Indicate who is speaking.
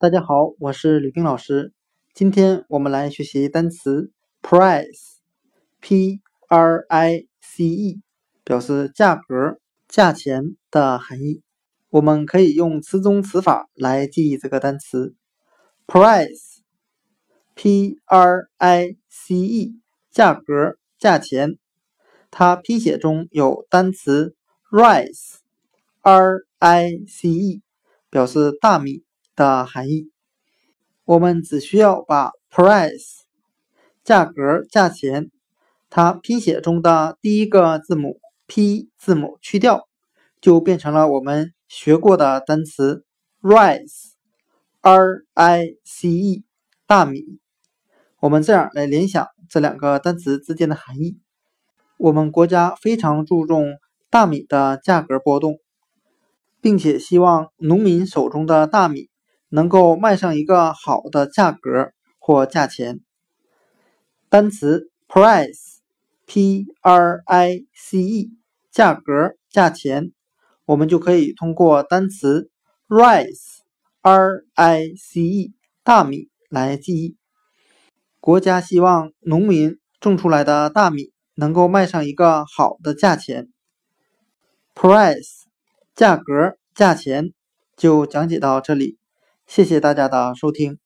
Speaker 1: 大家好，我是吕冰老师。今天我们来学习单词 price，p r i c e，表示价格、价钱的含义。我们可以用词中词法来记忆这个单词 price，p r i c e，价格、价钱。它拼写中有单词 rice，r i c e，表示大米。的含义，我们只需要把 price 价格、价钱，它拼写中的第一个字母 p 字母去掉，就变成了我们学过的单词 rice，r i c e 大米。我们这样来联想这两个单词之间的含义：我们国家非常注重大米的价格波动，并且希望农民手中的大米。能够卖上一个好的价格或价钱。单词 price，p r i c e，价格、价钱，我们就可以通过单词 rice，r i c e，大米来记忆。国家希望农民种出来的大米能够卖上一个好的价钱。price，价格、价钱，就讲解到这里。谢谢大家的收听。